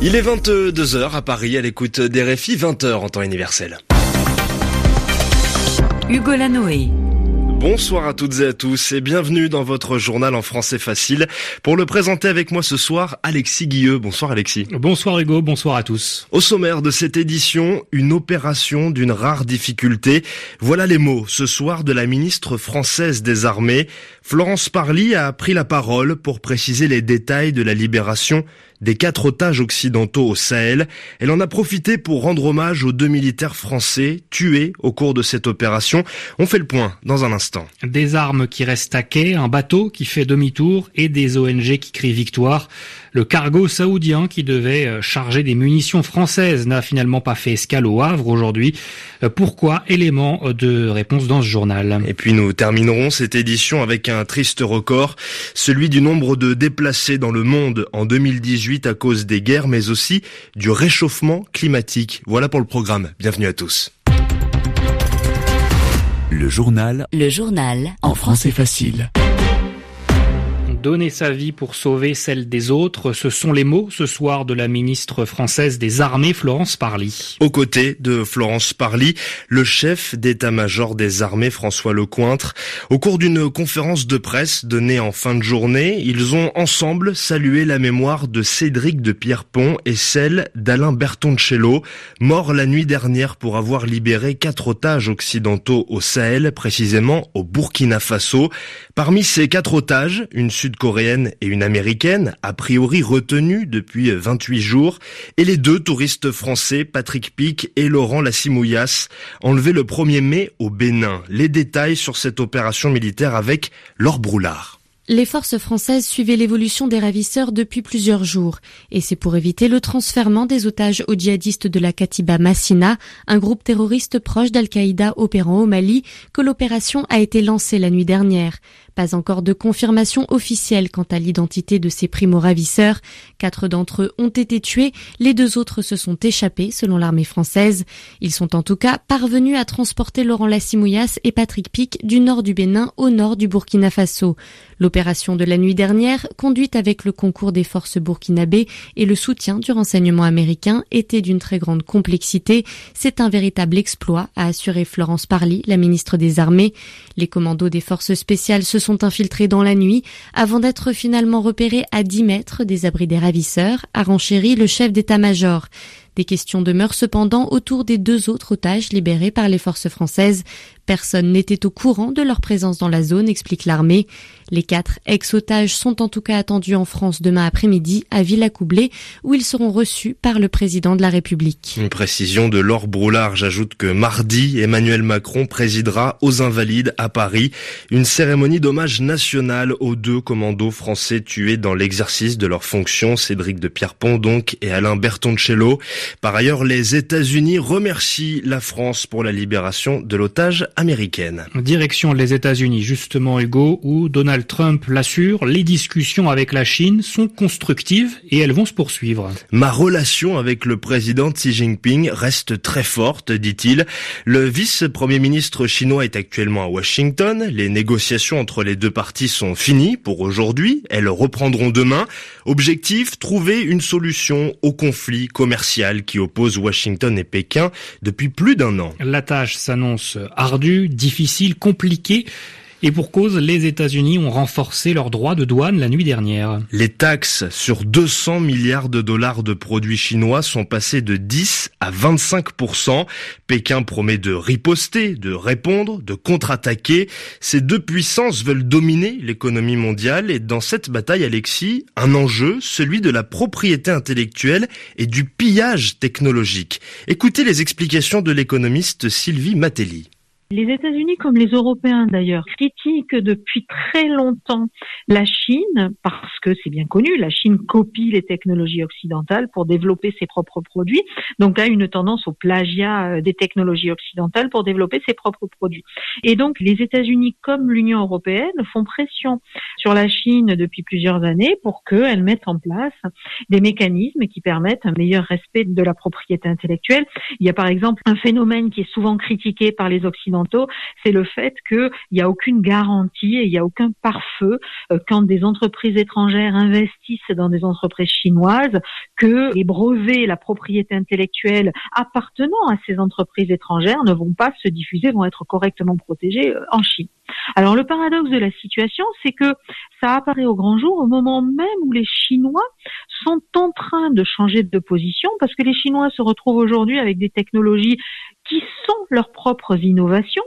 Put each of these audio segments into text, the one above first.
Il est 22h à Paris à l'écoute des RFI, 20h en temps universel. Hugo Lanoé. Bonsoir à toutes et à tous et bienvenue dans votre journal en français facile. Pour le présenter avec moi ce soir, Alexis Guilleux. Bonsoir Alexis. Bonsoir Hugo, bonsoir à tous. Au sommaire de cette édition, une opération d'une rare difficulté. Voilà les mots ce soir de la ministre française des Armées. Florence Parly a pris la parole pour préciser les détails de la libération des quatre otages occidentaux au Sahel. Elle en a profité pour rendre hommage aux deux militaires français tués au cours de cette opération. On fait le point dans un instant. Des armes qui restent à quai, un bateau qui fait demi-tour et des ONG qui crient victoire. Le cargo saoudien qui devait euh, charger des munitions françaises n'a finalement pas fait escale au Havre aujourd'hui. Euh, pourquoi Élément de réponse dans ce journal. Et puis nous terminerons cette édition avec un triste record, celui du nombre de déplacés dans le monde en 2018 à cause des guerres mais aussi du réchauffement climatique. Voilà pour le programme. Bienvenue à tous. Le journal. Le journal. En français facile. Donner sa vie pour sauver celle des autres, ce sont les mots ce soir de la ministre française des Armées, Florence Parly. Aux côtés de Florence Parly, le chef d'état-major des armées, François Lecointre. Au cours d'une conférence de presse donnée en fin de journée, ils ont ensemble salué la mémoire de Cédric de Pierrepont et celle d'Alain Bertoncello, mort la nuit dernière pour avoir libéré quatre otages occidentaux au Sahel, précisément au Burkina Faso. Parmi ces quatre otages, une sud-coréenne et une américaine, a priori retenues depuis 28 jours, et les deux touristes français, Patrick Pic et Laurent Lassimouillas, enlevés le 1er mai au Bénin. Les détails sur cette opération militaire avec Laure Broulard. Les forces françaises suivaient l'évolution des ravisseurs depuis plusieurs jours, et c'est pour éviter le transfèrement des otages aux djihadistes de la Katiba Massina, un groupe terroriste proche d'Al-Qaïda opérant au Mali, que l'opération a été lancée la nuit dernière. Pas encore de confirmation officielle quant à l'identité de ces primo-ravisseurs. Quatre d'entre eux ont été tués, les deux autres se sont échappés selon l'armée française. Ils sont en tout cas parvenus à transporter Laurent Lassimouillas et Patrick Pic du nord du Bénin au nord du Burkina Faso. L'opération de la nuit dernière, conduite avec le concours des forces burkinabées et le soutien du renseignement américain, était d'une très grande complexité. C'est un véritable exploit, a assuré Florence Parly, la ministre des Armées. Les commandos des forces spéciales se sont sont infiltrés dans la nuit avant d'être finalement repérés à 10 mètres des abris des ravisseurs, a renchéri le chef d'état-major. Des questions demeurent cependant autour des deux autres otages libérés par les forces françaises. Personne n'était au courant de leur présence dans la zone, explique l'armée. Les quatre ex-otages sont en tout cas attendus en France demain après-midi à Villacoublay, où ils seront reçus par le président de la République. Une précision de Laure Broulard. J'ajoute que mardi, Emmanuel Macron présidera aux Invalides à Paris une cérémonie d'hommage national aux deux commandos français tués dans l'exercice de leurs fonctions, Cédric de Pierrepont donc et Alain Bertoncello. Par ailleurs, les États-Unis remercient la France pour la libération de l'otage américaine. Direction les États-Unis, justement, Hugo, où Donald Trump l'assure, les discussions avec la Chine sont constructives et elles vont se poursuivre. Ma relation avec le président Xi Jinping reste très forte, dit-il. Le vice-premier ministre chinois est actuellement à Washington. Les négociations entre les deux parties sont finies pour aujourd'hui. Elles reprendront demain. Objectif, trouver une solution au conflit commercial qui oppose Washington et Pékin depuis plus d'un an. La tâche s'annonce ardue difficile, compliqué. Et pour cause, les États-Unis ont renforcé leurs droits de douane la nuit dernière. Les taxes sur 200 milliards de dollars de produits chinois sont passées de 10 à 25% Pékin promet de riposter, de répondre, de contre-attaquer. Ces deux puissances veulent dominer l'économie mondiale et dans cette bataille, Alexis, un enjeu, celui de la propriété intellectuelle et du pillage technologique. Écoutez les explications de l'économiste Sylvie Matelli. Les États-Unis, comme les Européens d'ailleurs, critiquent depuis très longtemps la Chine parce que c'est bien connu, la Chine copie les technologies occidentales pour développer ses propres produits, donc a une tendance au plagiat euh, des technologies occidentales pour développer ses propres produits. Et donc les États-Unis comme l'Union européenne font pression sur la Chine depuis plusieurs années pour qu'elle mette en place des mécanismes qui permettent un meilleur respect de la propriété intellectuelle. Il y a par exemple un phénomène qui est souvent critiqué par les Occidentaux c'est le fait qu'il n'y a aucune garantie et il n'y a aucun pare-feu euh, quand des entreprises étrangères investissent dans des entreprises chinoises que les brevets, la propriété intellectuelle appartenant à ces entreprises étrangères ne vont pas se diffuser, vont être correctement protégés euh, en Chine. Alors le paradoxe de la situation, c'est que ça apparaît au grand jour au moment même où les Chinois sont en train de changer de position parce que les Chinois se retrouvent aujourd'hui avec des technologies qui sont leurs propres innovations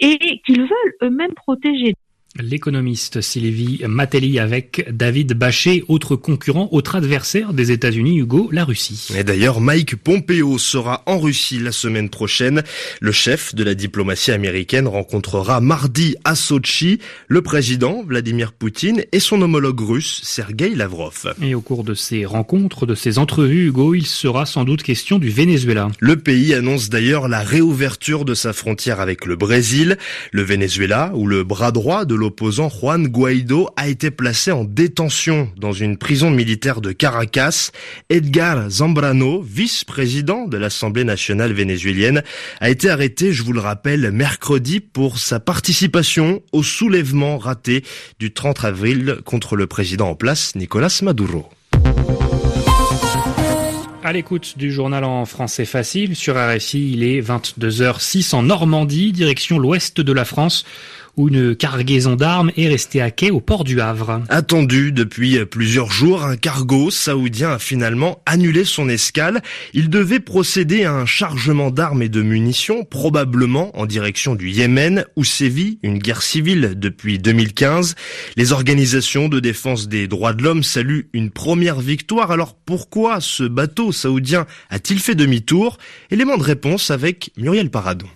et qu'ils veulent eux-mêmes protéger. L'économiste Sylvie Matelli avec David Bachet, autre concurrent, autre adversaire des États-Unis, Hugo, la Russie. Et d'ailleurs, Mike Pompeo sera en Russie la semaine prochaine. Le chef de la diplomatie américaine rencontrera mardi à Sochi le président Vladimir Poutine et son homologue russe Sergei Lavrov. Et au cours de ces rencontres, de ces entrevues, Hugo, il sera sans doute question du Venezuela. Le pays annonce d'ailleurs la réouverture de sa frontière avec le Brésil. Le Venezuela, ou le bras droit de l'opposant Juan Guaido a été placé en détention dans une prison militaire de Caracas. Edgar Zambrano, vice-président de l'Assemblée nationale vénézuélienne, a été arrêté, je vous le rappelle, mercredi pour sa participation au soulèvement raté du 30 avril contre le président en place, Nicolas Maduro. À l'écoute du journal en français facile sur RFI, il est 22h06 en Normandie, direction l'ouest de la France une cargaison d'armes est restée à quai au port du Havre. Attendu depuis plusieurs jours, un cargo saoudien a finalement annulé son escale. Il devait procéder à un chargement d'armes et de munitions, probablement en direction du Yémen, où sévit une guerre civile depuis 2015. Les organisations de défense des droits de l'homme saluent une première victoire. Alors pourquoi ce bateau saoudien a-t-il fait demi-tour? Élément de réponse avec Muriel Paradon.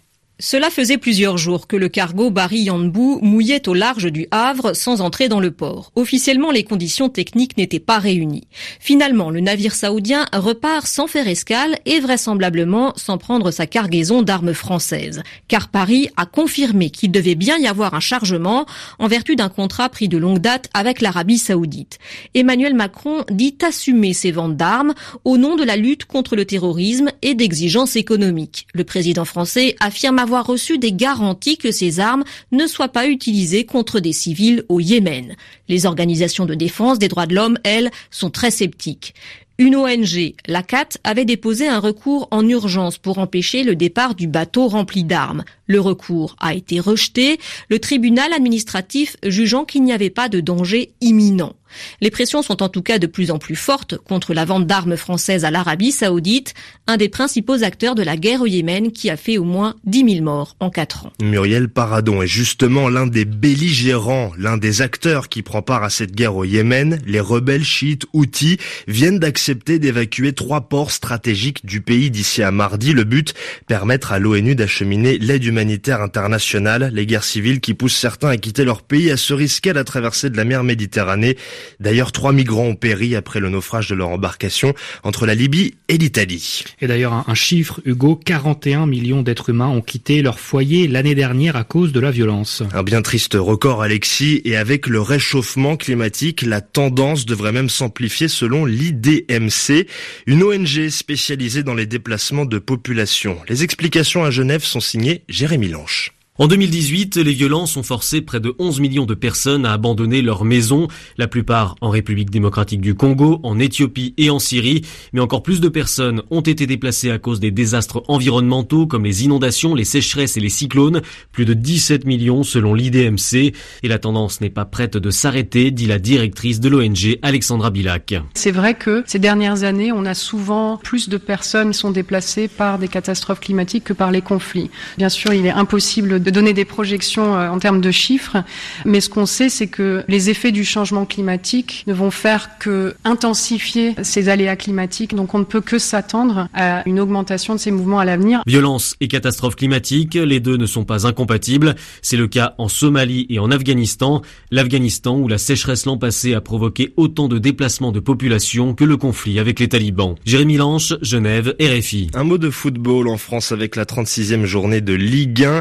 Cela faisait plusieurs jours que le cargo Barry Yanbu mouillait au large du Havre sans entrer dans le port. Officiellement, les conditions techniques n'étaient pas réunies. Finalement, le navire saoudien repart sans faire escale et vraisemblablement sans prendre sa cargaison d'armes françaises. Car Paris a confirmé qu'il devait bien y avoir un chargement en vertu d'un contrat pris de longue date avec l'Arabie saoudite. Emmanuel Macron dit assumer ses ventes d'armes au nom de la lutte contre le terrorisme et d'exigences économiques. Le président français affirme avoir reçu des garanties que ces armes ne soient pas utilisées contre des civils au Yémen. Les organisations de défense des droits de l'homme, elles, sont très sceptiques. Une ONG, la CAT, avait déposé un recours en urgence pour empêcher le départ du bateau rempli d'armes. Le recours a été rejeté, le tribunal administratif jugeant qu'il n'y avait pas de danger imminent. Les pressions sont en tout cas de plus en plus fortes contre la vente d'armes françaises à l'Arabie saoudite, un des principaux acteurs de la guerre au Yémen qui a fait au moins 10 000 morts en 4 ans. Muriel Paradon est justement l'un des belligérants, l'un des acteurs qui prend part à cette guerre au Yémen. Les rebelles chiites Houthis viennent d'accepter d'évacuer trois ports stratégiques du pays d'ici à mardi. Le but, permettre à l'ONU d'acheminer l'aide humanitaire internationale. Les guerres civiles qui poussent certains à quitter leur pays à se risquer à la traversée de la mer Méditerranée. D'ailleurs, trois migrants ont péri après le naufrage de leur embarcation entre la Libye et l'Italie. Et d'ailleurs, un chiffre, Hugo, 41 millions d'êtres humains ont quitté leur foyer l'année dernière à cause de la violence. Un bien triste record, Alexis, et avec le réchauffement climatique, la tendance devrait même s'amplifier selon l'IDMC, une ONG spécialisée dans les déplacements de population. Les explications à Genève sont signées Jérémy Lanche. En 2018, les violences ont forcé près de 11 millions de personnes à abandonner leur maison, la plupart en République démocratique du Congo, en Éthiopie et en Syrie, mais encore plus de personnes ont été déplacées à cause des désastres environnementaux comme les inondations, les sécheresses et les cyclones, plus de 17 millions selon l'IDMC, et la tendance n'est pas prête de s'arrêter, dit la directrice de l'ONG Alexandra Bilac. C'est vrai que ces dernières années, on a souvent plus de personnes sont déplacées par des catastrophes climatiques que par les conflits. Bien sûr, il est impossible de donner des projections euh, en termes de chiffres, mais ce qu'on sait, c'est que les effets du changement climatique ne vont faire que intensifier ces aléas climatiques. Donc on ne peut que s'attendre à une augmentation de ces mouvements à l'avenir. Violence et catastrophes climatiques, les deux ne sont pas incompatibles. C'est le cas en Somalie et en Afghanistan. L'Afghanistan où la sécheresse l'an passé a provoqué autant de déplacements de population que le conflit avec les talibans. Jérémy Lanche, Genève, RFI. Un mot de football en France avec la 36e journée de Ligue 1.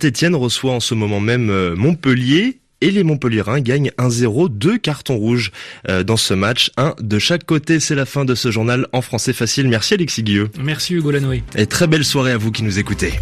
Saint-Etienne reçoit en ce moment même euh, Montpellier et les Montpellierins gagnent 1-0, deux cartons rouges euh, dans ce match, un de chaque côté. C'est la fin de ce journal en français facile. Merci Alexis Guilleux. Merci Hugo Lanoé. Et très belle soirée à vous qui nous écoutez.